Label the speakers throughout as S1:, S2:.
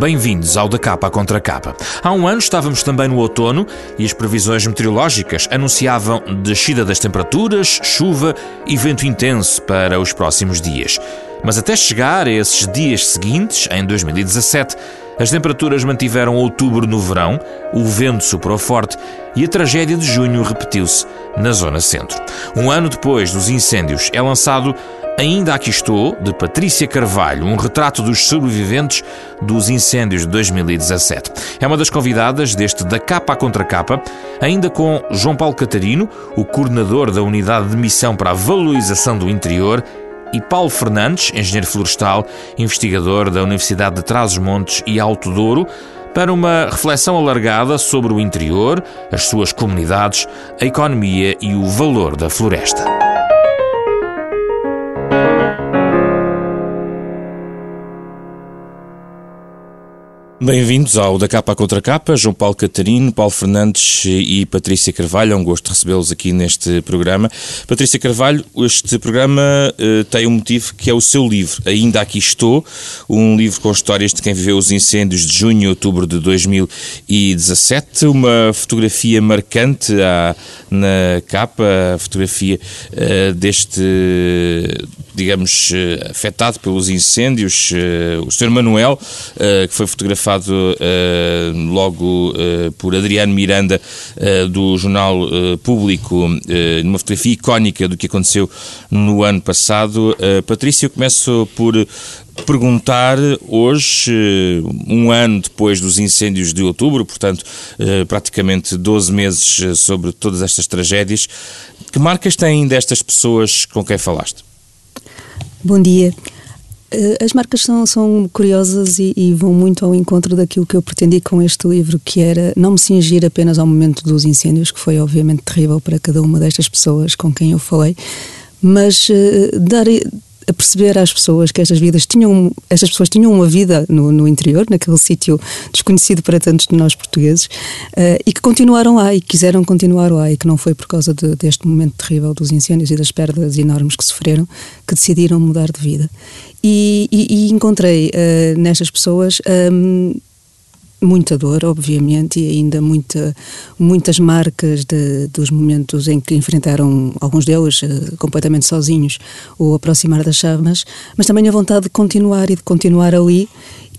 S1: Bem-vindos ao Da Capa Contra Capa. Há um ano estávamos também no outono e as previsões meteorológicas anunciavam descida das temperaturas, chuva e vento intenso para os próximos dias. Mas até chegar a esses dias seguintes, em 2017, as temperaturas mantiveram outubro no verão, o vento soprou forte e a tragédia de junho repetiu-se na zona centro. Um ano depois dos incêndios, é lançado Ainda Aqui Estou, de Patrícia Carvalho, um retrato dos sobreviventes dos incêndios de 2017. É uma das convidadas deste Da Capa à Contra Capa, ainda com João Paulo Catarino, o coordenador da Unidade de Missão para a Valorização do Interior, e Paulo Fernandes, engenheiro florestal, investigador da Universidade de Trás-os-Montes e Alto Douro, para uma reflexão alargada sobre o interior, as suas comunidades, a economia e o valor da floresta. Bem-vindos ao Da Capa Contra Capa, João Paulo Catarino, Paulo Fernandes e Patrícia Carvalho. É um gosto recebê-los aqui neste programa. Patrícia Carvalho, este programa uh, tem um motivo que é o seu livro, Ainda Aqui Estou, um livro com histórias de quem viveu os incêndios de junho e outubro de 2017. Uma fotografia marcante à, na capa, a fotografia uh, deste, digamos, uh, afetado pelos incêndios, o Sr. Manuel, que foi fotografado fotografado uh, logo uh, por Adriano Miranda uh, do Jornal Público, numa fotografia icónica do que aconteceu no ano passado. Patrícia, eu começo por perguntar hoje, um ano depois dos incêndios de outubro, portanto, praticamente 12 meses sobre todas estas tragédias, que marcas têm destas pessoas com quem falaste?
S2: Bom dia. Eh, as marcas são, são curiosas e, e, vão muito ao encontro daquilo que eu pretendi com este livro, que era não me cingir apenas ao momento dos incêndios, que foi obviamente terrível para cada uma destas pessoas com quem eu falei, mas uh, dar a perceber às pessoas que estas vidas tinham, estas pessoas tinham uma vida no, no interior, naquele sítio desconhecido para tantos de nós portugueses, uh, e que continuaram lá e quiseram continuar lá, e que não foi por causa de, deste momento terrível dos incêndios e das perdas enormes que sofreram que decidiram mudar de vida. E, e, e encontrei uh, nestas pessoas. Um, muita dor, obviamente, e ainda muita, muitas marcas de, dos momentos em que enfrentaram, alguns deles uh, completamente sozinhos, o aproximar das chamas, mas também a vontade de continuar e de continuar ali.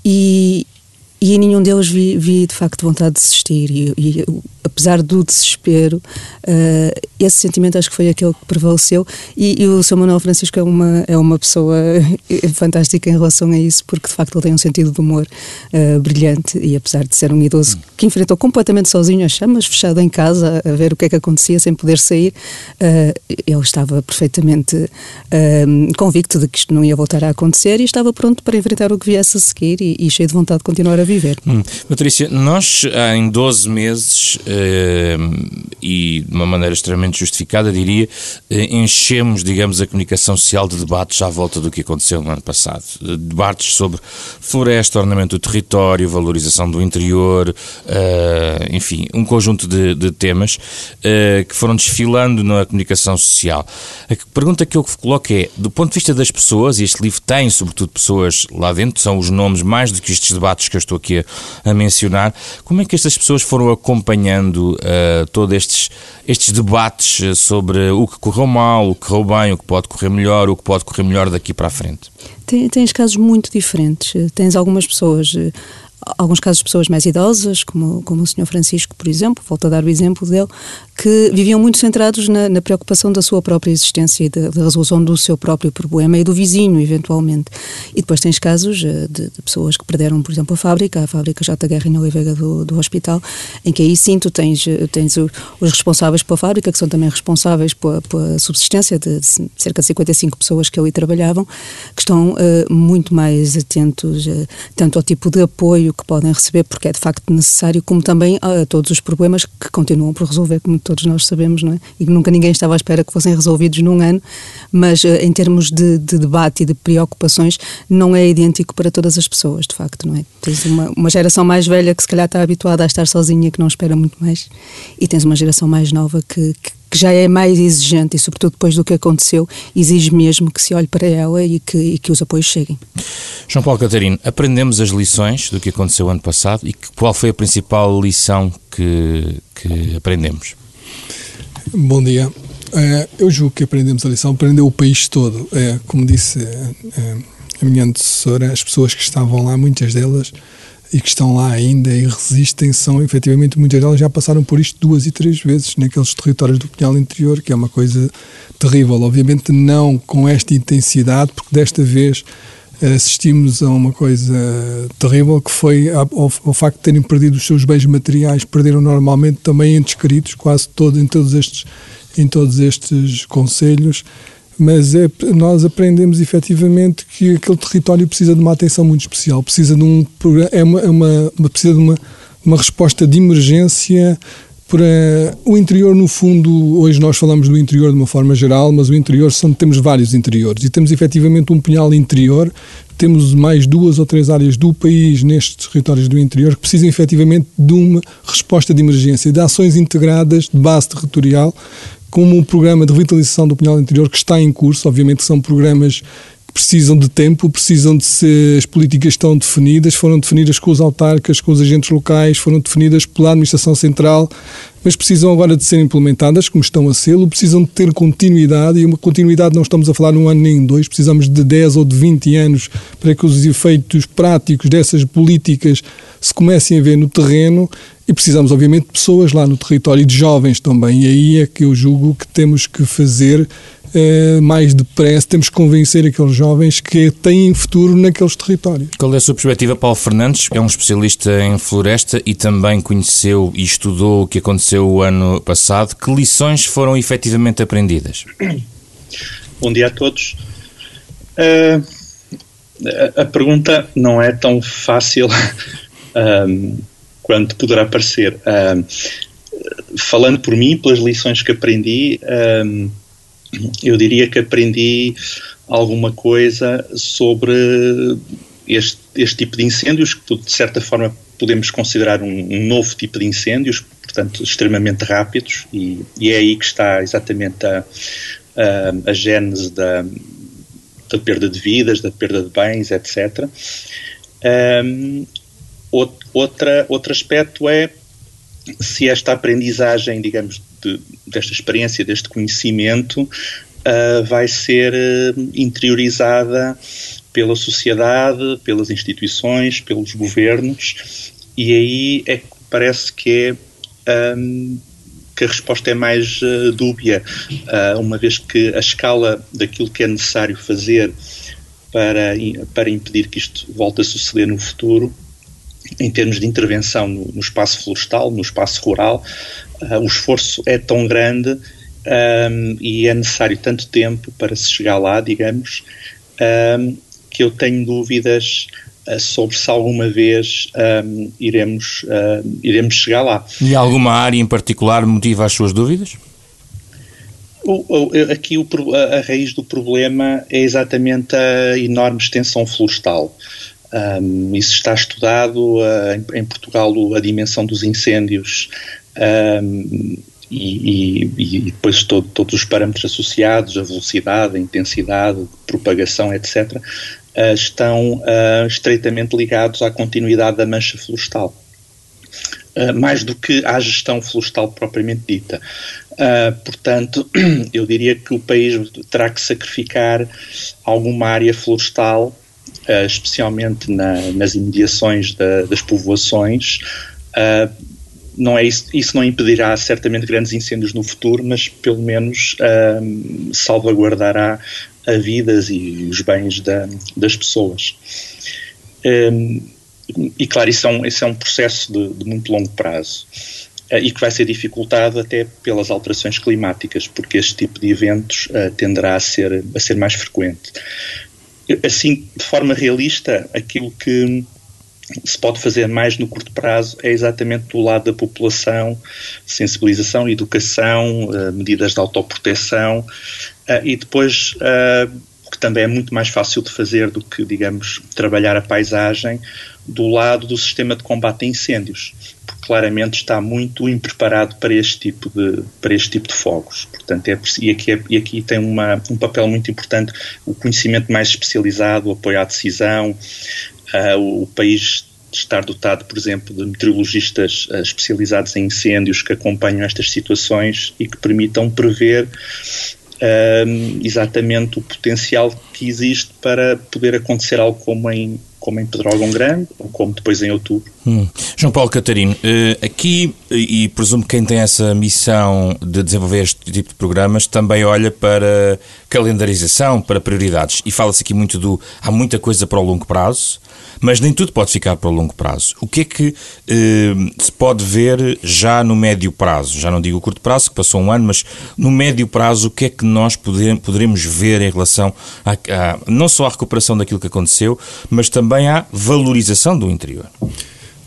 S2: E, e em nenhum deles vi, vi de facto vontade de desistir. E, e apesar do desespero, uh, esse sentimento acho que foi aquele que prevaleceu. E, e, o Sr. Manuel Francisco é uma, é uma pessoa fantástica em relação a isso, porque de facto ele tem um sentido de humor uh, brilhante. E apesar de ser um idoso que enfrentou completamente sozinho as chamas, fechado em casa, a ver o que é que acontecia sem poder sair, uh, ele estava perfeitamente convicto de que isto não ia voltar a acontecer e estava pronto para enfrentar o que viesse a seguir e, e cheio de vontade de continuar a viver.
S1: Hum. Patrícia, nós em 12 meses e de uma maneira extremamente justificada, diria, eh, enchemos, digamos, a comunicação social de debates à volta do que aconteceu no ano passado. Debates sobre floresta, ornamento do território, valorização do interior, eh, enfim, um conjunto de, de temas eh, que foram desfilando na comunicação social. A pergunta que eu coloco é, do ponto de vista das pessoas, e este livro tem sobretudo pessoas lá dentro, são os nomes mais do que estes debates que eu estou aqui a, a mencionar, como é que estas pessoas foram acompanhando uh, todos estes, estes debates sobre o que correu mal, o que correu bem, o que pode correr melhor, o que pode correr melhor daqui para a frente?
S2: tens casos muito diferentes. Tens algumas pessoas eh, alguns casos de pessoas mais idosas, como, como o Sr. Francisco, por exemplo, volto a dar o exemplo dele, que viviam muito centrados na, na preocupação da sua própria existência e da, da, resolução do seu próprio problema e do vizinho, eventualmente. E depois tens casos eh, de, de pessoas que perderam, por exemplo, a fábrica, a fábrica J. Guerra em Oliveira do, do hospital, em que aí sim tu tens, eh, tens os responsáveis pela fábrica, que são também responsáveis pela, pela subsistência de, de, cerca de 55 pessoas que ali trabalhavam, que estão uh, muito mais atentos uh, tanto ao tipo de apoio apoio que podem receber, porque é de facto necessário, como também a todos os problemas que continuam por resolver, como todos nós sabemos, não é? E nunca ninguém estava à espera que fossem resolvidos num ano, mas eh, em termos de, de debate e de preocupações, não é idêntico para todas as pessoas, de facto, não é? Tens uma, uma geração mais velha que se calhar está habituada a estar sozinha, que não espera muito mais, e tens uma geração mais nova que, que que já é mais exigente e, sobretudo depois do que aconteceu, exige mesmo que se olhe para ela e que, e que os apoios cheguem.
S1: João Paulo Catarino, aprendemos as lições do que aconteceu ano passado e qual foi a principal lição que, que aprendemos?
S3: Bom dia. É, eu julgo que aprendemos a lição, aprendeu o país todo. É, como disse é, a minha antecessora, as pessoas que estavam lá, muitas delas, e que estão lá ainda e resistem, são efetivamente, muitas delas já passaram por isto duas e três vezes naqueles territórios do Pinhal Interior, que é uma coisa terrível. Obviamente, não com esta intensidade, porque desta vez assistimos a uma coisa terrível que foi ao, ao, facto de terem perdido os seus bens materiais, perderam normalmente também entes queridos, quase todos em todos estes em todos estes conselhos, mas é, nós aprendemos efetivamente que aquele território precisa de uma atenção muito especial, precisa de um é uma, é uma precisa de uma, uma resposta de emergência para o interior, no fundo, hoje nós falamos do interior de uma forma geral, mas o interior são, temos vários interiores e temos efetivamente um punhal interior, temos mais duas ou três áreas do país nestes territórios do interior que precisam efetivamente de uma resposta de emergência, de ações integradas de base territorial, como o programa de revitalização do punhal interior que está em curso, obviamente são programas precisam de tempo, precisam de se as políticas estão definidas, foram definidas com os autarcas, com os agentes locais, foram definidas pela administração central, mas precisam agora de ser implementadas, como estão a ser, precisam de ter continuidade, e uma continuidade não estamos a falar num ano nem dois, precisamos de 10 ou de 20 anos para que os efeitos práticos dessas políticas se comecem a ver no terreno e precisamos, obviamente, de pessoas lá no território e de jovens também. E aí é que eu julgo que temos que fazer mais depressa, temos que convencer aqueles jovens que têm futuro naqueles territórios.
S1: Qual é a sua perspectiva, Paulo Fernandes? É um especialista em floresta e também conheceu e estudou o que aconteceu o ano passado. Que lições foram efetivamente aprendidas?
S4: Bom dia a todos. Uh, a, a, pergunta não é tão fácil um, quanto poderá parecer. Um, falando por mim, pelas lições que aprendi, um, eu diria que aprendi alguma coisa sobre este, este tipo de incêndios, que de certa forma podemos considerar um, um novo tipo de incêndios, portanto, extremamente rápidos, e, e é aí que está exatamente a, a, a gênese da, da perda de vidas, da perda de bens, etc. Um, outra, outro aspecto é se esta aprendizagem, digamos, de, desta experiência, deste conhecimento, uh, vai ser uh, interiorizada pela sociedade, pelas instituições, pelos governos, e aí é que parece que é. Um, que a resposta é mais uh, dúbia, uh, uma vez que a escala daquilo que é necessário fazer para, para impedir que isto volte a suceder no futuro em termos de intervenção no, no espaço florestal, no espaço rural, uh, o esforço é tão grande um, e é necessário tanto tempo para se chegar lá, digamos, um, que eu tenho dúvidas uh, sobre se alguma vez um, iremos, uh, iremos chegar lá.
S1: E alguma área em particular motiva as suas dúvidas?
S4: O, o, aqui o, a, a raiz do problema é exatamente a enorme extensão florestal. Um, isso está estudado uh, em, Portugal a dimensão dos incêndios um, e, e, e, depois todo, todos os parâmetros associados, a velocidade, a intensidade, propagação, etc., uh, estão uh, estreitamente ligados à continuidade da mancha florestal. mais do que à gestão florestal propriamente dita. portanto, eu diria que o país terá que sacrificar alguma área florestal uh, especialmente na, nas imediações da, das povoações. Uh, não é isso, isso não impedirá certamente grandes incêndios no futuro, mas pelo menos uh, salvaguardará a vidas e os bens da, das pessoas. Um, e claro, isso é um, isso é um processo de, de muito longo prazo e que vai ser dificultado até pelas alterações climáticas, porque este tipo de eventos uh, tenderá a ser, a ser mais frequente assim, de forma realista, aquilo que se pode fazer mais no curto prazo é exatamente do lado da população, sensibilização, educação, uh, medidas de autoproteção uh, e depois que também é muito mais fácil de fazer do que, digamos, trabalhar a paisagem do lado do sistema de combate a incêndios, porque claramente está muito impreparado para este tipo de, para este tipo de fogos. Portanto, é, e, aqui é, e aqui tem uma, um papel muito importante o conhecimento mais especializado, o apoio à decisão, uh, o, o país estar dotado, por exemplo, de meteorologistas uh, especializados em incêndios que acompanham estas situações e que permitam prever uh, exatamente o potencial que existe para poder acontecer algo como em, como em Pedrógão Grande ou como depois em outubro.
S1: Hum. João Paulo Catarino, uh, aqui, e presumo que quem tem essa missão de desenvolver este tipo de programas também olha para calendarização, para prioridades. E fala-se aqui muito do. Há muita coisa para o longo prazo, mas nem tudo pode ficar para o longo prazo. O que é que eh, se pode ver já no médio prazo? Já não digo o curto prazo, que passou um ano, mas no médio prazo, o que é que nós poderemos ver em relação a, a, não só à recuperação daquilo que aconteceu, mas também à valorização do interior?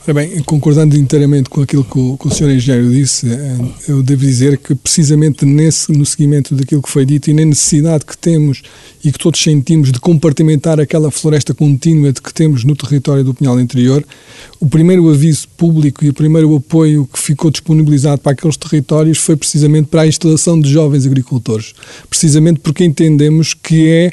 S3: Ora bem, concordando inteiramente com aquilo que o, que o Sr. Engenheiro disse, eh, eu devo dizer que precisamente nesse, no seguimento daquilo que foi dito e na necessidade que temos e que todos sentimos de compartimentar aquela floresta contínua de que temos no território do Pinhal Interior, o primeiro aviso público e o primeiro apoio que ficou disponibilizado para aqueles territórios foi precisamente para a instalação de jovens agricultores. Precisamente porque entendemos que é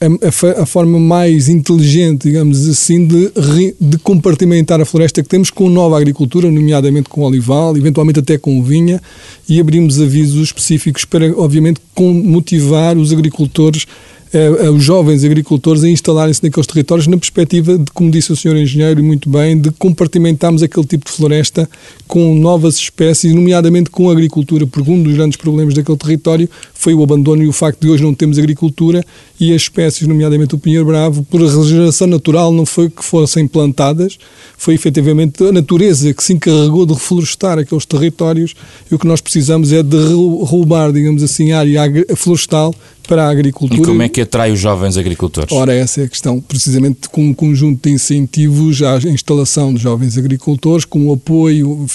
S3: a, a, forma mais inteligente, digamos assim, de, de compartimentar a floresta que temos com nova agricultura, nomeadamente com olival, eventualmente até com vinha, e abrimos avisos específicos para, obviamente, motivar os agricultores uh, os jovens agricultores a instalarem-se naqueles territórios na perspectiva de, como disse o senhor engenheiro muito bem, de compartimentarmos aquele tipo de floresta com novas espécies, nomeadamente com a agricultura, porque um dos grandes problemas daquele território foi o abandono e o facto de hoje não termos agricultura e as espécies, nomeadamente o pinheiro bravo, por regeneração natural não foi que fossem plantadas, foi efetivamente a natureza que se encarregou de reflorestar aqueles territórios e o que nós precisamos é de roubar, digamos assim, a área florestal para a agricultura.
S1: E como é que atrai os jovens agricultores?
S3: Ora, essa é a questão. Precisamente com um conjunto de incentivos à instalação de jovens agricultores, com o apoio,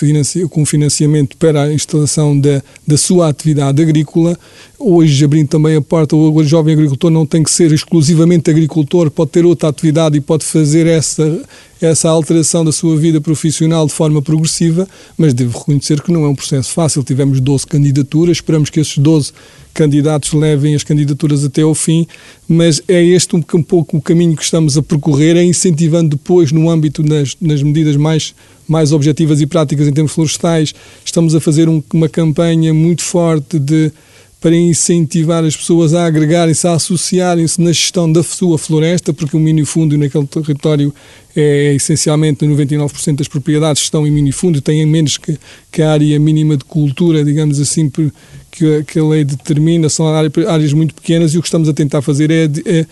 S3: com financiamento para a instalação da, da sua atividade agrícola. Hoje, abrindo também a porta, o jovem agricultor não tem que ser exclusivamente agricultor, pode ter outra atividade e pode fazer essa, essa alteração da sua vida profissional de forma progressiva, mas devo reconhecer que não é um processo fácil. Tivemos 12 candidaturas, esperamos que esses 12 candidatos levem as candidaturas até ao fim, mas é este um, um pouco o caminho que estamos a percorrer, é incentivando depois, no âmbito das, das medidas mais, mais objetivas e práticas em termos florestais, estamos a fazer um, uma campanha muito forte de para incentivar as pessoas a agregarem-se, a associarem-se na gestão da sua floresta, porque o minifúndio naquele território é essencialmente 99% das propriedades estão em minifúndio, têm menos que, que a área mínima de cultura, digamos assim, que, que a lei determina, são áreas muito pequenas e o que estamos a tentar fazer é, é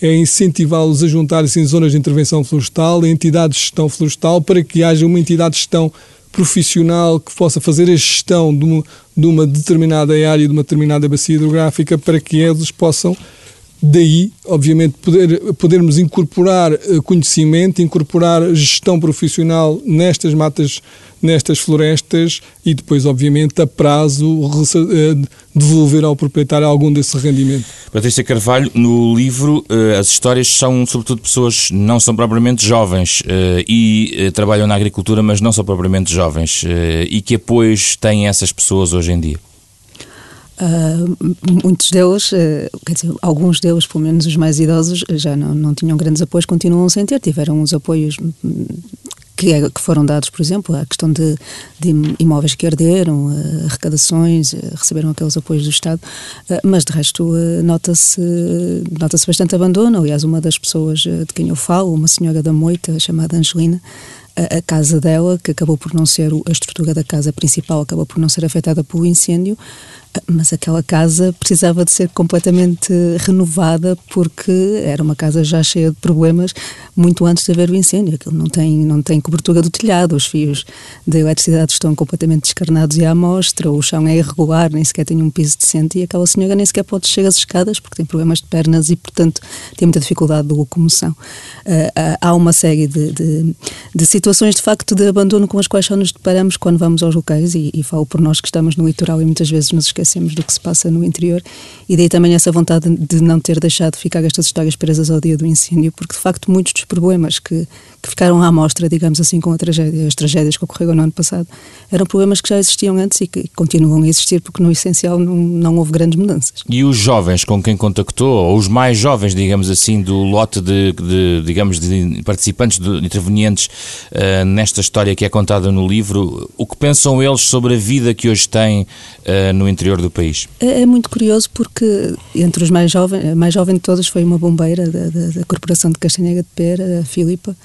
S3: é incentivá-los a juntarem-se em zonas de intervenção florestal, em entidades de gestão florestal, para que haja uma entidade de gestão profissional que possa fazer a gestão de uma, de uma determinada área, de uma determinada bacia hidrográfica, para que eles possam Daí, obviamente, poder, podermos incorporar eh, conhecimento, incorporar gestão profissional nestas matas, nestas florestas e depois, obviamente, a prazo eh, devolver ao proprietário algum desse rendimento.
S1: Patrícia Carvalho, no livro, eh, as histórias são, sobretudo, pessoas não são propriamente jovens e trabalham na agricultura, mas não são propriamente jovens. E que apoios têm essas pessoas hoje em dia?
S2: Uh, muitos deles, uh, quer dizer, alguns deles, pelo menos os mais idosos, já não, não tinham grandes apoios, continuam sem ter, tiveram uns apoios hum, que, é, que foram dados, por exemplo, a questão de, de imóveis que herderam, uh, arrecadações, receberam aqueles apoios do Estado, mas de resto nota-se nota bastante abandono. Aliás, uma das pessoas de quem eu falo, uma senhora da Moita, chamada Angelina, a, casa dela, que acabou por não ser a estrutura da casa principal, acabou por não ser afetada pelo incêndio, mas aquela casa precisava de ser completamente renovada porque era uma casa já cheia de problemas muito antes de haver o incêndio. Aquilo não tem, não tem cobertura do telhado, os fios da eletricidade estão completamente descarnados e à amostra, o chão é irregular, nem sequer tem um piso decente e aquela senhora nem sequer pode descer as escadas porque tem problemas de pernas e, portanto, tem muita dificuldade de locomoção. Uh, há uma série de, de, de, situações de facto de abandono com as quais só nos deparamos quando vamos aos locais e, e falo por nós que estamos no litoral e muitas vezes nos esquecemos do que se passa no interior e daí também essa vontade de não ter deixado ficar estas histórias presas ao dia do incêndio, porque de facto muitos dos problemas que, que ficaram à mostra, digamos assim, com a tragédia, as tragédias que ocorreram no ano passado, eram problemas que já existiam antes e que continuam a existir porque no essencial não, não houve grandes mudanças.
S1: E os jovens com quem contactou, ou os mais jovens, digamos assim, do lote de, de digamos, de participantes, de intervenientes uh, nesta história que é contada no livro, o que pensam eles sobre a vida que hoje têm uh, no interior do país?
S2: É, é, muito curioso porque entre os mais jovens, a mais jovem de todas foi uma bombeira da, da, da Corporação de Castanhega de Pera, a Filipa,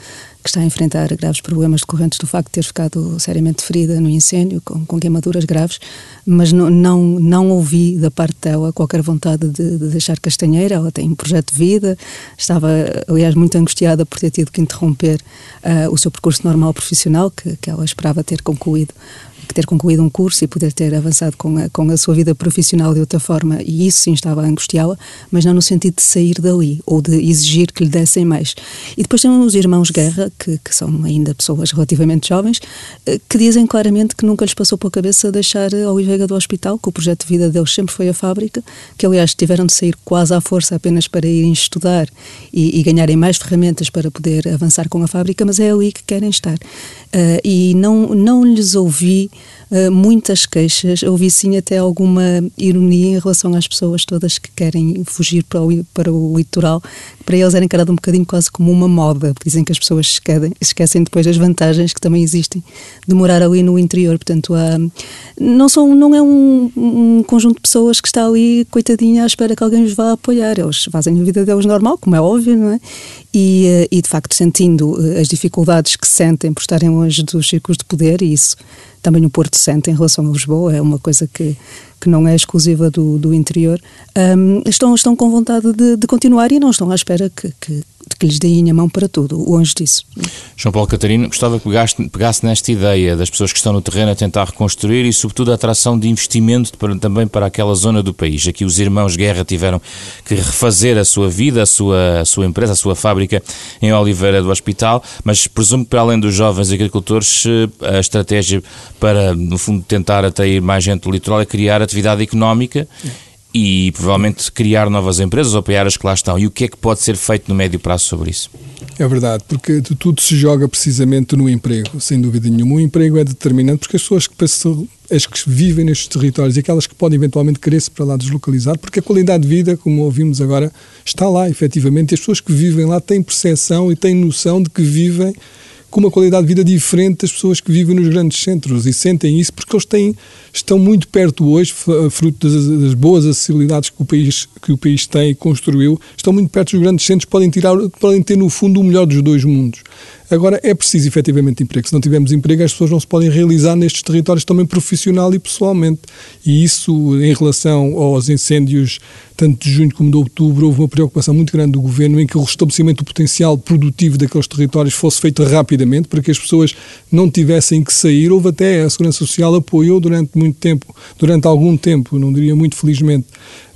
S2: que está a enfrentar graves problemas decorrentes do facto de ter ficado seriamente ferida no incêndio, com, com queimaduras graves, mas não, não, não ouvi da parte dela qualquer vontade de, de, deixar Castanheira. Ela tem um projeto de vida, estava, aliás, muito angustiada por ter tido que interromper uh, o seu percurso normal profissional, que, que ela esperava ter concluído ter concluído um curso e poder ter avançado com a, com a sua vida profissional de outra forma, e isso sim estava a angustiá-la, mas não no sentido de sair dali ou de exigir que lhe dessem mais. E depois temos os irmãos Guerra, que, que são ainda pessoas relativamente jovens, eh, que dizem claramente que nunca lhes passou pela cabeça deixar a Oliveira do hospital, que o projeto de vida deles sempre foi a fábrica, que aliás tiveram de sair quase à força apenas para irem estudar e, e ganharem mais ferramentas para poder avançar com a fábrica, mas é ali que querem estar. Uh, e não, não lhes ouvi uh, muitas queixas, ouvi sim até alguma ironia em relação às pessoas todas que querem fugir para o, para o litoral, para eles era encarado um bocadinho quase como uma moda, dizem que as pessoas esquecem, esquecem depois das vantagens que também existem de morar ali no interior, portanto há, não, são, não é um, um conjunto de pessoas que está ali coitadinha à espera que alguém os vá apoiar, eles fazem a vida deles normal, como é óbvio, não é? E, eh, e de facto sentindo as dificuldades que sentem por estarem longe dos círculos de poder, e isso também o Porto sente em relação a Lisboa, é uma coisa que, que não é exclusiva do, do interior, um, estão, estão com vontade de, de, continuar e não estão à espera que, que, que lhes deem a mão para tudo, longe disso.
S1: João Paulo Catarino, gostava que pegasse, pegasse nesta ideia das pessoas que estão no terreno a tentar reconstruir e, sobretudo, a atração de investimento para, também para aquela zona do país. Aqui os irmãos Guerra tiveram que refazer a sua vida, a sua, a sua empresa, a sua fábrica em Oliveira do Hospital, mas presumo que, para além dos jovens agricultores, eh, a estratégia para, no fundo, tentar atrair mais gente do litoral é criar atividade económica e provavelmente criar novas empresas ou apoiar as que lá estão. E o que é que pode ser feito no médio prazo sobre isso?
S3: É verdade, porque tudo se joga precisamente no emprego, sem dúvida nenhuma. O emprego é determinante porque as pessoas que pensam, as que vivem nestes territórios e aquelas que podem eventualmente querer-se para lá deslocalizar, porque a qualidade de vida, como ouvimos agora, está lá, efetivamente, e as pessoas que vivem lá têm percepção e têm noção de que vivem com uma qualidade de vida diferente das pessoas que vivem nos grandes centros e sentem isso porque eles têm, estão muito perto hoje, fruto das, das boas acessibilidades que o, país, que o país tem e construiu, estão muito perto dos grandes centros, podem, tirar, podem ter no fundo o melhor dos dois mundos. Agora, é preciso efetivamente emprego. Se não tivermos emprego, as pessoas não se podem realizar nestes territórios também profissional e pessoalmente. E isso, em relação aos incêndios, tanto de junho como de outubro, houve uma preocupação muito grande do governo em que o restabelecimento do potencial produtivo daqueles territórios fosse feito rapidamente, para que as pessoas não tivessem que sair. Houve até a Segurança Social apoiou durante muito tempo, durante algum tempo, não diria muito felizmente,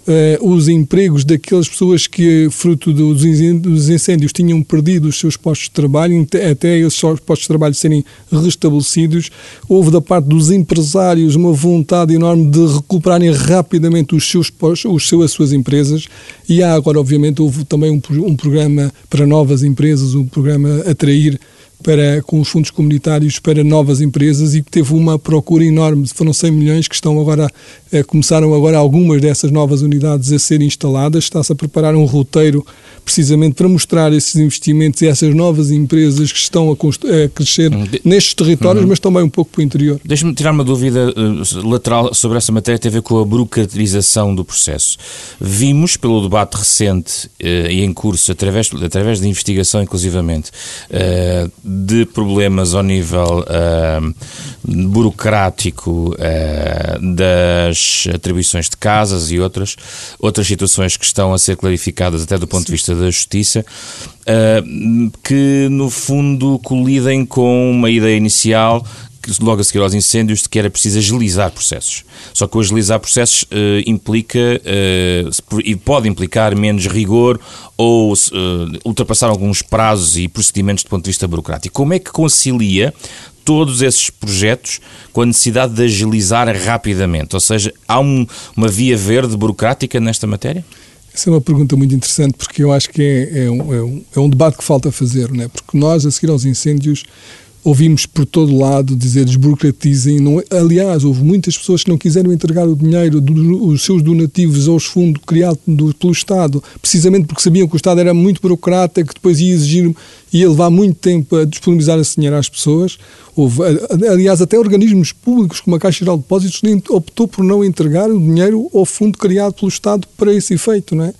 S3: uh, os empregos daquelas pessoas que, fruto dos incêndios, tinham perdido os seus postos de trabalho, até esses postos de trabalho serem restabelecidos. Houve da parte dos empresários uma vontade enorme de recuperarem rapidamente os seus postos, os seus, as suas empresas. E há agora, obviamente, houve também um, um programa para novas empresas, um programa Atrair, para, com os fundos comunitários para novas empresas e que teve uma procura enorme. Foram 100 milhões que estão agora, eh, começaram agora algumas dessas novas unidades a ser instaladas. Está-se a preparar um roteiro precisamente para mostrar esses investimentos e essas novas empresas que estão a, a crescer uhum. nestes territórios, uhum. mas também um pouco para o interior.
S1: Deixe-me tirar uma dúvida uh, lateral sobre essa matéria, tem a ver com a burocratização do processo. Vimos, pelo debate recente uh, e em curso, através, através de investigação inclusivamente, uh, de problemas ao nível burocrático das atribuições de casas e outras, outras situações que estão a ser clarificadas até do ponto Sim. de vista da Justiça, uh, que no fundo colidem com uma ideia inicial logo a seguir aos incêndios, de que era preciso agilizar processos. Só que o agilizar processos uh, implica uh, e pode implicar menos rigor ou uh, ultrapassar alguns prazos e procedimentos do ponto de vista burocrático. Como é que concilia todos esses projetos com a necessidade de agilizar rapidamente? Ou seja, há um, uma via verde burocrática nesta matéria?
S3: Essa é uma pergunta muito interessante porque eu acho que é, é, um, é, um, é um debate que falta fazer, não é? porque nós, a seguir aos incêndios, ouvimos por todo lado dizer desburocratizem. Não, é? aliás, houve muitas pessoas que não quiseram entregar o dinheiro dos seus donativos aos fundos criados pelo Estado, precisamente porque sabiam que o Estado era muito burocrata, que depois ia exigir ia levar muito tempo a disponibilizar esse dinheiro às pessoas. Houve, aliás, até organismos públicos, como a Caixa Geral de Depósitos, optou por não entregar o dinheiro ao fundo criado pelo Estado para esse efeito, não é?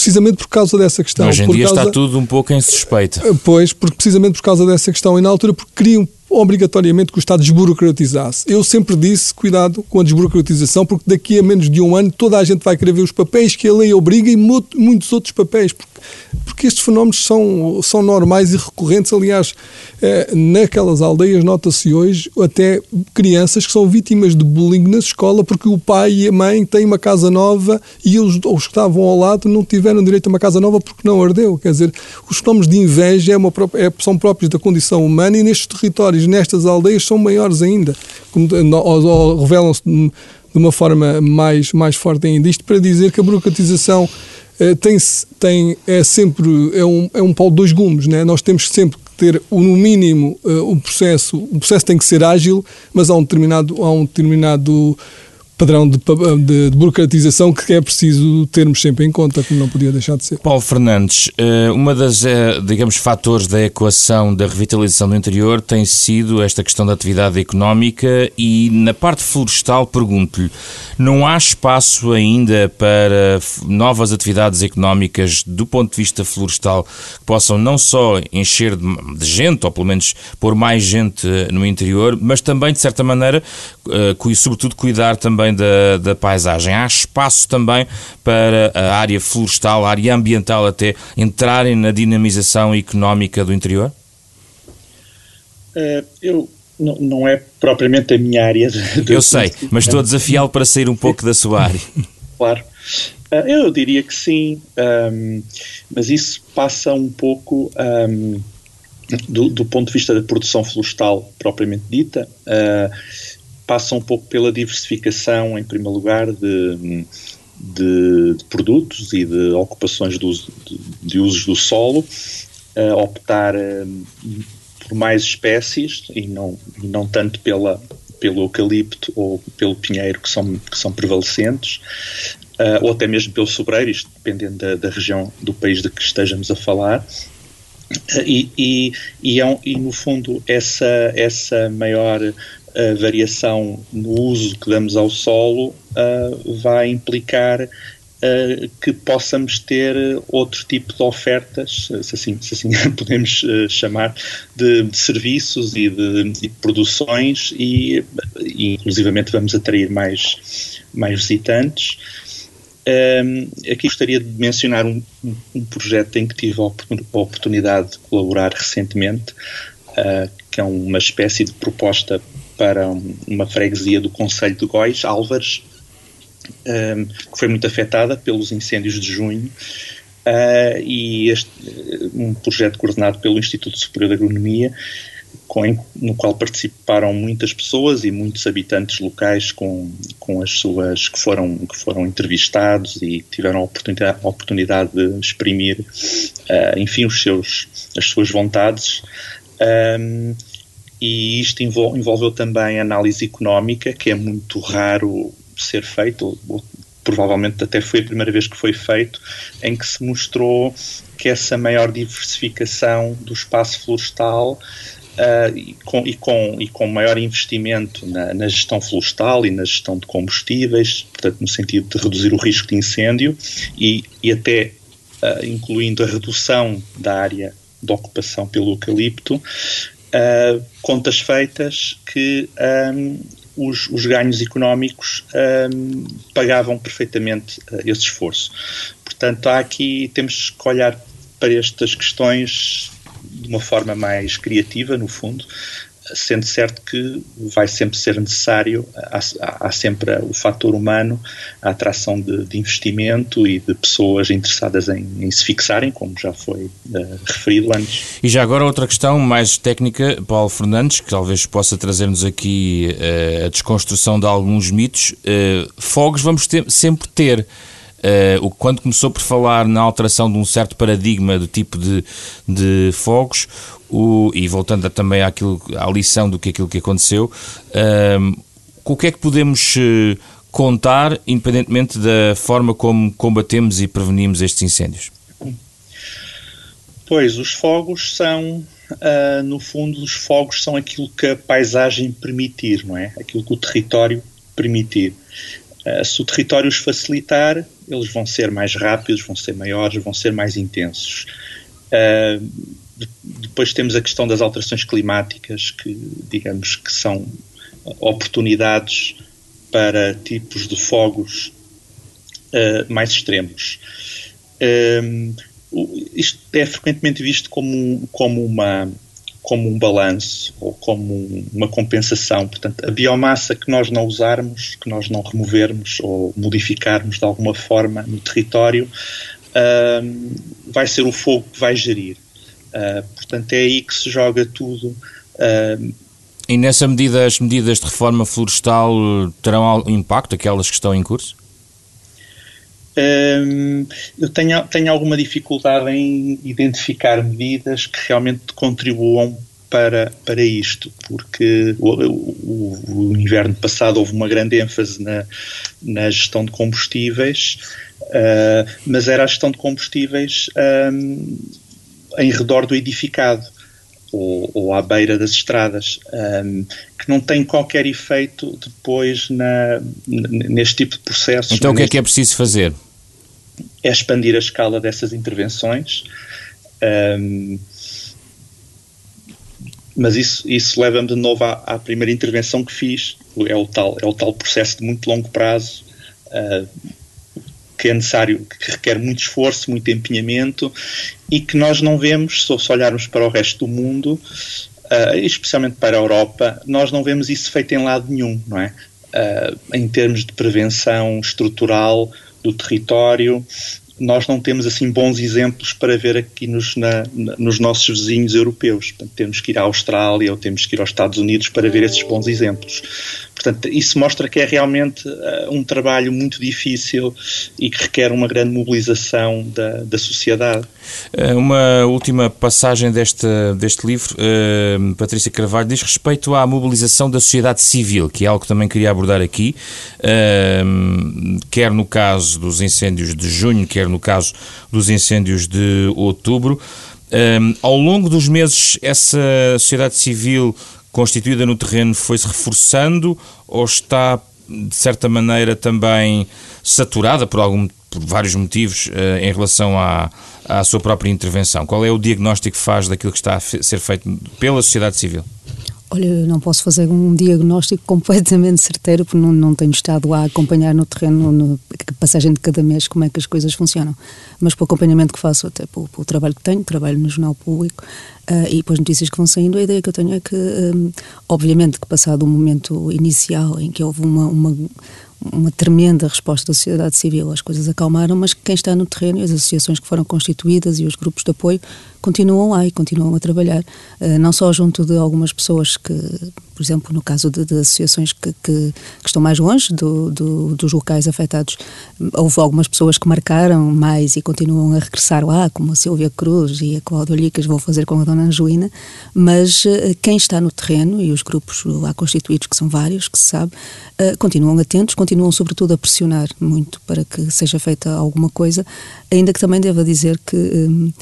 S3: Precisamente por causa dessa questão.
S1: Hoje em
S3: por
S1: dia
S3: causa...
S1: está tudo um pouco em suspeita.
S3: Pois, porque precisamente por causa dessa questão. E na altura, porque queriam obrigatoriamente que o Estado desburocratizasse. Eu sempre disse, cuidado com a desburocratização, porque daqui a menos de um ano toda a gente vai querer ver os papéis que a lei obriga e muitos outros papéis, porque, porque estes fenómenos são, são normais e recorrentes. Aliás, eh, naquelas aldeias nota-se hoje até crianças que são vítimas de bullying na escola porque o pai e a mãe têm uma casa nova e os, os que estavam ao lado não tiveram direito a uma casa nova porque não ardeu. Quer dizer, os fenómenos de inveja é uma, é, são próprios da condição humana e nestes territórios nestas aldeias são maiores ainda, ou, ou revelam-se de uma forma mais, mais forte ainda. Isto para dizer que a burocratização tem, tem, é sempre é um, é um pau de dois gumes. Né? Nós temos sempre que ter, no mínimo, o processo. O processo tem que ser ágil, mas há um determinado, há um determinado padrão de, de, de, burocratização que é preciso termos sempre em conta, como não podia deixar de ser.
S1: Paulo Fernandes, eh, uma das, eh, digamos, fatores da equação da revitalização do interior tem sido esta questão da atividade económica e na parte florestal pergunto-lhe, não há espaço ainda para novas atividades económicas do ponto de vista florestal que possam não só encher de gente, ou pelo menos pôr mais gente no interior, mas também, de certa maneira, sobretudo cuidar também da, da paisagem. Há espaço também para a área florestal, a área ambiental até, entrarem na dinamização económica do interior?
S4: Uh, eu não, não, é propriamente a minha área.
S1: De, de eu sei, mas estou a desafiá-lo para sair um pouco da sua área.
S4: Claro. Uh, eu diria que sim, um, mas isso passa um pouco um, do, do, ponto de vista da produção florestal propriamente dita. Uh, passa um pouco pela diversificação, em primeiro lugar, de, de, de produtos e de ocupações uso, de, de usos do solo, uh, optar uh, por mais espécies e não, e não tanto pela, pelo eucalipto ou pelo pinheiro que são, que são prevalecentes, uh, ou até mesmo pelo sobreiro, isto dependendo da, da, região do país de que estejamos a falar. E, e, e, é um, e, no fundo essa, essa maior a variação no uso que damos ao solo uh, vai implicar uh, que possamos ter outro tipo de ofertas, se assim, se assim podemos uh, chamar, de, de, serviços e de, de produções e, e, inclusivamente vamos atrair mais, mais visitantes. Um, aqui gostaria de mencionar um, um, projeto em que tive a oportunidade de colaborar recentemente, que é uma espécie de proposta para uma freguesia do Conselho de Góis, Álvares, um, que foi muito afetada pelos incêndios de junho. Uh, e este, um projeto coordenado pelo Instituto Superior de Agronomia, com, no qual participaram muitas pessoas e muitos habitantes locais com, com as suas que foram, que foram entrevistados e tiveram a oportunidade, a oportunidade de exprimir, uh, enfim, os seus, as suas vontades. Um, e isto envolveu também análise económica, que é muito raro ser feito, ou, provavelmente até foi a primeira vez que foi feito, em que se mostrou que essa maior diversificação do espaço florestal uh, e, com, e, com, e com maior investimento na, na, gestão florestal e na gestão de combustíveis, portanto, no sentido de reduzir o risco de incêndio e, e até uh, incluindo a redução da área de ocupação pelo eucalipto, uh, contas feitas que um, os, os, ganhos económicos um, pagavam perfeitamente uh, esse esforço. Portanto, há aqui, temos que olhar para estas questões de uma forma mais criativa, no fundo, sendo certo que vai sempre ser necessário, há, há sempre o fator humano, a atração de, de, investimento e de pessoas interessadas em, em se fixarem, como já foi uh, referido antes.
S1: E já agora outra questão mais técnica, Paulo Fernandes, que talvez possa trazer-nos aqui uh, a desconstrução de alguns mitos. Uh, fogos vamos ter, sempre ter. Uh, quando começou por falar na alteração de um certo paradigma do tipo de, de fogos, o, e voltando também àquilo, à lição do que aquilo que aconteceu, uh, o que é que podemos uh, contar, independentemente da forma como combatemos e prevenimos estes incêndios?
S4: Pois, os fogos são, uh, no fundo, os fogos são aquilo que a paisagem permitir, não é? Aquilo que o território permitir. Uh, se o território os facilitar, eles vão ser mais rápidos, vão ser maiores, vão ser mais intensos. Uh, depois temos a questão das alterações climáticas, que digamos que são oportunidades para tipos de fogos uh, mais extremos. Um, isto é frequentemente visto como, como, uma, como um balanço ou como uma compensação. Portanto, a biomassa que nós não usarmos, que nós não removermos ou modificarmos de alguma forma no território, um, vai ser o fogo que vai gerir. Uh, portanto, é aí que se joga tudo. Uh,
S1: e nessa medida, as medidas de reforma florestal terão impacto, aquelas que estão em curso?
S4: Um, eu tenho, tenho alguma dificuldade em identificar medidas que realmente contribuam para, para isto, porque o, o, o, inverno passado houve uma grande ênfase na, na gestão de combustíveis, uh, mas era a gestão de combustíveis um, em redor do edificado ou, ou à beira das estradas, um, que não tem qualquer efeito depois na, neste tipo de processos.
S1: Então o que é que é preciso fazer?
S4: É expandir a escala dessas intervenções. Um, mas isso, isso leva-me de novo à, à, primeira intervenção que fiz. É o tal, é o tal processo de muito longo prazo. Uh, que é necessário, que requer muito esforço, muito empenhamento e que nós não vemos, se olharmos para o resto do mundo, uh, especialmente para a Europa, nós não vemos isso feito em lado nenhum, não é? Uh, em termos de prevenção estrutural do território, nós não temos assim bons exemplos para ver aqui nos, na, nos nossos vizinhos europeus. Temos que ir à Austrália ou temos que ir aos Estados Unidos para ver esses bons exemplos. Portanto, isso mostra que é realmente uh, um trabalho muito difícil e que requer uma grande mobilização da, da sociedade.
S1: Eh, uma última passagem deste, deste livro, uh, Patrícia Carvalho, diz respeito à mobilização da sociedade civil, que é algo que também queria abordar aqui, uh, quer no caso dos incêndios de junho, quer no caso dos incêndios de outubro. ao longo dos meses, essa sociedade civil constituída no terreno foi-se reforçando ou está, de certa maneira, também saturada por, algum, por vários motivos uh, em relação à, à sua própria intervenção? Qual é o diagnóstico que faz daquilo que está a ser feito pela sociedade civil?
S2: Olha, eu não posso fazer um diagnóstico completamente certeiro, porque não, não tenho estado a acompanhar no terreno, na passagem de cada mês, como é que as coisas funcionam. Mas pelo acompanhamento que faço, até pelo, trabalho que tenho, trabalho no Jornal Público, uh, e pelas notícias que vão saindo, a ideia que eu tenho é que, um, obviamente, que passado o momento inicial em que houve uma, uma uma tremenda resposta da sociedade civil. As coisas acalmaram, mas quem está no terreno e as associações que foram constituídas e os grupos de apoio continuam lá e continuam a trabalhar, uh, não só junto de algumas pessoas que, por exemplo, no caso de, de associações que, que, que, estão mais longe do, do, dos locais afetados, houve algumas pessoas que marcaram mais e continuam a regressar lá, como a Silvia Cruz e a Cláudia Olicas vão fazer com a Dona Angelina, mas uh, quem está no terreno e os grupos lá constituídos, que são vários, que se sabe, uh, continuam atentos, continuam sobretudo a pressionar muito para que seja feita alguma coisa, ainda que também deva dizer que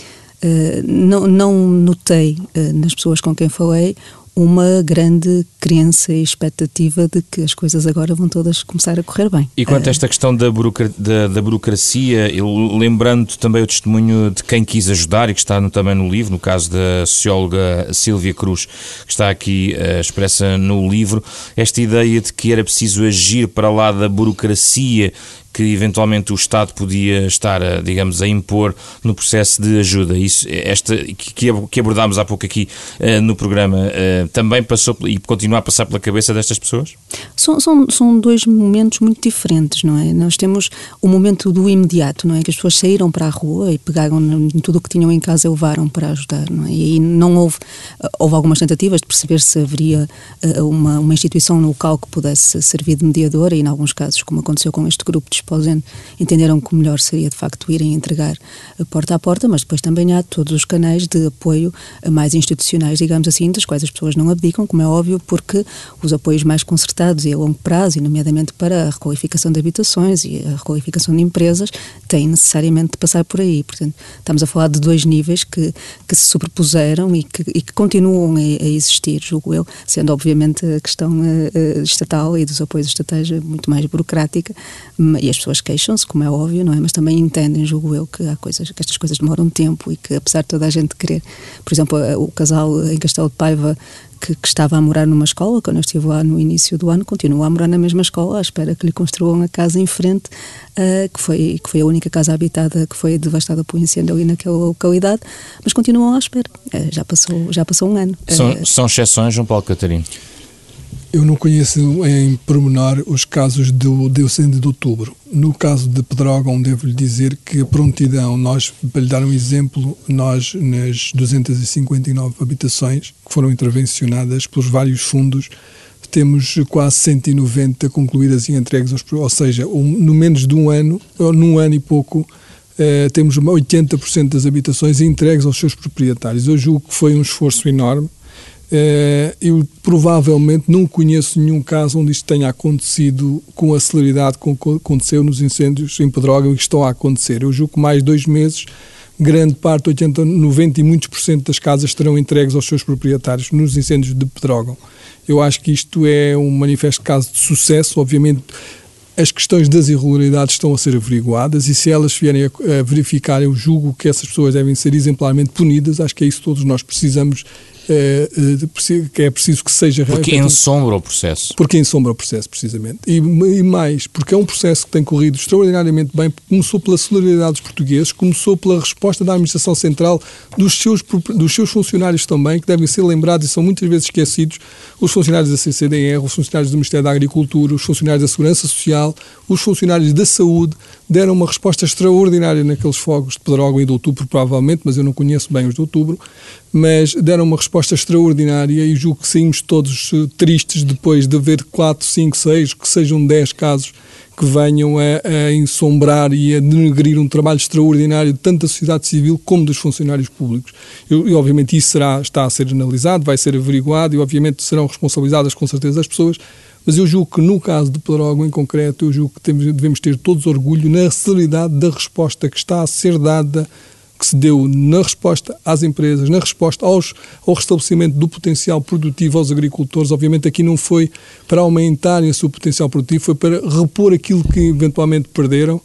S2: Uh, não, não notei uh, nas pessoas com quem falei uma grande crença e expectativa de que as coisas agora vão todas começar a correr bem.
S1: E quanto a esta questão da, burocracia, da, da burocracia lembrando também o testemunho de quem quis ajudar e que está no, também no livro, no caso da socióloga Silvia Cruz, que está aqui uh, expressa no livro, esta ideia de que era preciso agir para lá da burocracia que eventualmente o Estado podia estar, a, digamos, a impor no processo de ajuda. Isso, esta que abordámos há pouco aqui uh, no programa, uh, também passou e continua a passar pela cabeça destas pessoas?
S2: São, são, são dois momentos muito diferentes, não é? Nós temos o momento do imediato, não é? Que as pessoas saíram para a rua e pegaram tudo o que tinham em casa e levaram para ajudar, não é? E não houve, houve algumas tentativas de perceber se haveria uma, uma instituição local que pudesse servir de mediadora e, em alguns casos, como aconteceu com este grupo de Esposende, entenderam que o melhor seria, de facto, irem entregar porta a porta, mas depois também há todos os canais de apoio mais institucionais, digamos assim, das quais as pessoas não abdicam, como é óbvio, porque os apoios mais concertados e a longo prazo, e nomeadamente para a requalificação de habitações e a requalificação de empresas, têm necessariamente de passar por aí. Portanto, estamos a falar de dois níveis que, que se sobrepuseram e que, e que continuam a, a, existir, julgo eu, sendo obviamente a questão uh, estatal e dos apoios estatais muito mais burocrática, e as pessoas queixam-se, como é óbvio, não é? Mas também entendem, julgo eu, que há coisas, que estas coisas demoram tempo e que apesar de toda a gente querer, por exemplo, o casal em Castelo de Paiva que, que, estava a morar numa escola, quando eu estive lá no início do ano, continua a morar na mesma escola, à espera que lhe construam a casa em frente, uh, que, foi, que foi a única casa habitada que foi devastada por incêndio ali naquela localidade, mas continuam à espera. Uh, já, passou, já passou um ano.
S1: São, uh, são exceções, João Paulo Catarino?
S3: Eu não conheço em pormenor os casos do, do incêndio de outubro. No caso de Pedrógão, devo-lhe dizer que a prontidão, nós, para lhe dar um exemplo, nós, nas 259 habitações que foram intervencionadas pelos vários fundos, temos quase 190 concluídas e entregues, aos, ou seja, um, no menos de um ano, ou num ano e pouco, eh, temos 80% das habitações entregues aos seus proprietários. Eu julgo que foi um esforço enorme eu provavelmente não conheço nenhum caso onde isto tenha acontecido com a celeridade com que aconteceu nos incêndios em Pedrógão e que estão a acontecer. Eu julgo que mais dois meses, grande parte, 80, 90 e muitos por cento das casas estarão entregues aos seus proprietários nos incêndios de Pedrógão. Eu acho que isto é um manifesto caso de sucesso, obviamente as questões das irregularidades estão a ser averiguadas e se elas vierem a, verificar, eu julgo que essas pessoas devem ser exemplarmente punidas. Acho que é isso que todos nós precisamos que é preciso que seja...
S1: Porque ensombra o processo.
S3: Porque ensombra o processo, precisamente. E, e, mais, porque é um processo que tem corrido extraordinariamente bem, começou pela solidariedade dos portugueses, começou pela resposta da Administração Central, dos seus, dos seus funcionários também, que devem ser lembrados e são muitas vezes esquecidos, os funcionários da CCDR, os funcionários do Ministério da Agricultura, os funcionários da Segurança Social, os funcionários da Saúde, deram uma resposta extraordinária naqueles fogos de Pedrógão e de outubro, provavelmente, mas eu não conheço bem os de outubro, mas deram uma resposta extraordinária e julgo que saímos todos eh, tristes depois de ver 4, 5, 6, que sejam 10 casos que venham a, a ensombrar e a denegrir um trabalho extraordinário tanto da sociedade civil como dos funcionários públicos. E, obviamente isso será, está a ser analisado, vai ser averiguado e obviamente serão responsabilizadas com certeza as pessoas, mas eu julgo que no caso de Pedrógão em concreto, eu julgo que temos, devemos ter todos orgulho na celeridade da resposta que está a ser dada que se deu na resposta às empresas, na resposta aos, ao restabelecimento do potencial produtivo aos agricultores. Obviamente aqui não foi para aumentarem o seu potencial produtivo, foi para repor aquilo que eventualmente perderam,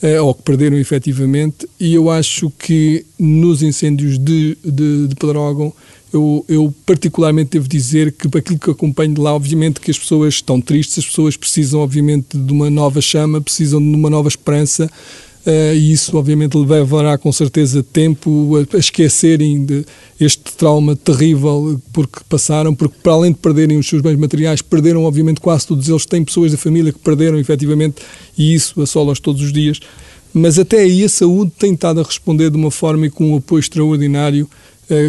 S3: eh, ou que perderam efetivamente, e eu acho que nos incêndios de, de, de Pedrógão, eu, eu, particularmente devo dizer que para aquilo que acompanho de lá, obviamente que as pessoas estão tristes, as pessoas precisam obviamente de uma nova chama, precisam de uma nova esperança, Uh, e isso obviamente levará com certeza tempo a, a esquecerem este trauma terrível porque passaram, porque para além de perderem os seus bens materiais, perderam obviamente quase todos eles, têm pessoas da família que perderam efetivamente e isso assola-os todos os dias, mas até aí a saúde tem estado a responder de uma forma e com um apoio extraordinário,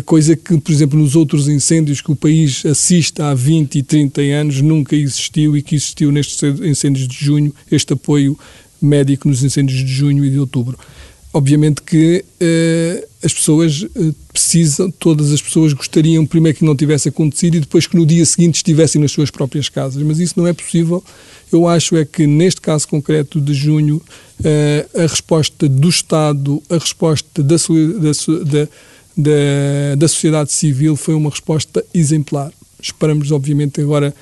S3: coisa que, por exemplo, nos outros incêndios que o país assiste há 20 e 30 anos nunca existiu e que existiu nestes incêndios de junho, este apoio médico nos incêndios de junho e de outubro. Obviamente que uh, as pessoas uh, precisam, todas as pessoas gostariam primeiro que não tivesse acontecido e depois que no dia seguinte estivessem nas suas próprias casas, mas isso não é possível. Eu acho é que neste caso concreto de junho, uh, a resposta do Estado, a resposta da, da, da, da sociedade civil foi uma resposta exemplar. Esperamos, obviamente, agora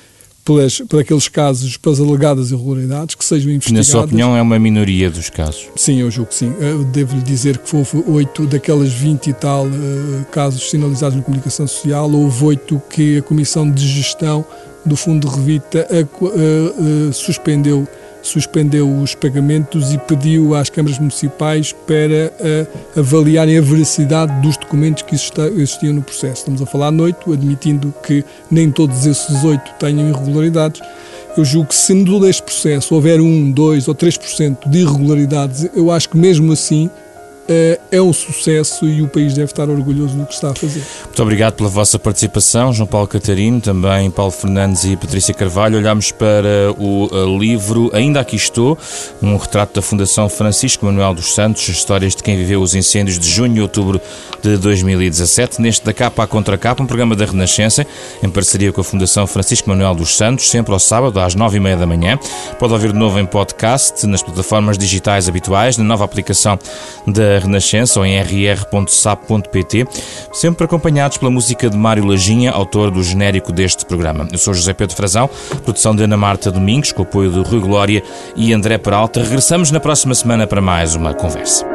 S3: pelas, por aqueles casos, pelas alegadas irregularidades, que sejam investigadas.
S1: Na sua opinião, é uma minoria dos casos?
S3: Sim, eu julgo que sim. Devo-lhe dizer que houve oito daquelas 20 e tal uh, casos sinalizados na comunicação social, houve oito que a Comissão de Gestão do Fundo de Revita uh, uh, suspendeu suspendeu os pagamentos e pediu às câmaras municipais para uh, avaliarem a veracidade dos documentos que existiam no processo. Estamos a falar noite, admitindo que nem todos esses oito tenham irregularidades. Eu julgo que se no este processo houver um, dois ou três por cento de irregularidades, eu acho que mesmo assim é um sucesso e o país deve estar orgulhoso do que está a fazer.
S1: Muito obrigado pela vossa participação, João Paulo Catarino, também Paulo Fernandes e Patrícia Carvalho. Olhamos para o eh, livro Ainda Aqui Estou, um retrato da Fundação Francisco Manuel dos Santos, histórias de quem viveu os incêndios de junho e outubro de 2017, neste da capa à contra capa, um programa da Renascença, em parceria com a Fundação Francisco Manuel dos Santos, sempre ao sábado às nove e meia da manhã. Pode ouvir de novo em podcast, nas plataformas digitais habituais, na nova aplicação da Renascença ou em rr.sap.pt, sempre acompanhados pela música de Mário Lajinha, autor do genérico deste programa. Eu sou José Pedro Frazão, produção de Ana Marta Domingos, com apoio de Rui Glória e André Peralta. Regressamos na próxima semana para mais uma conversa.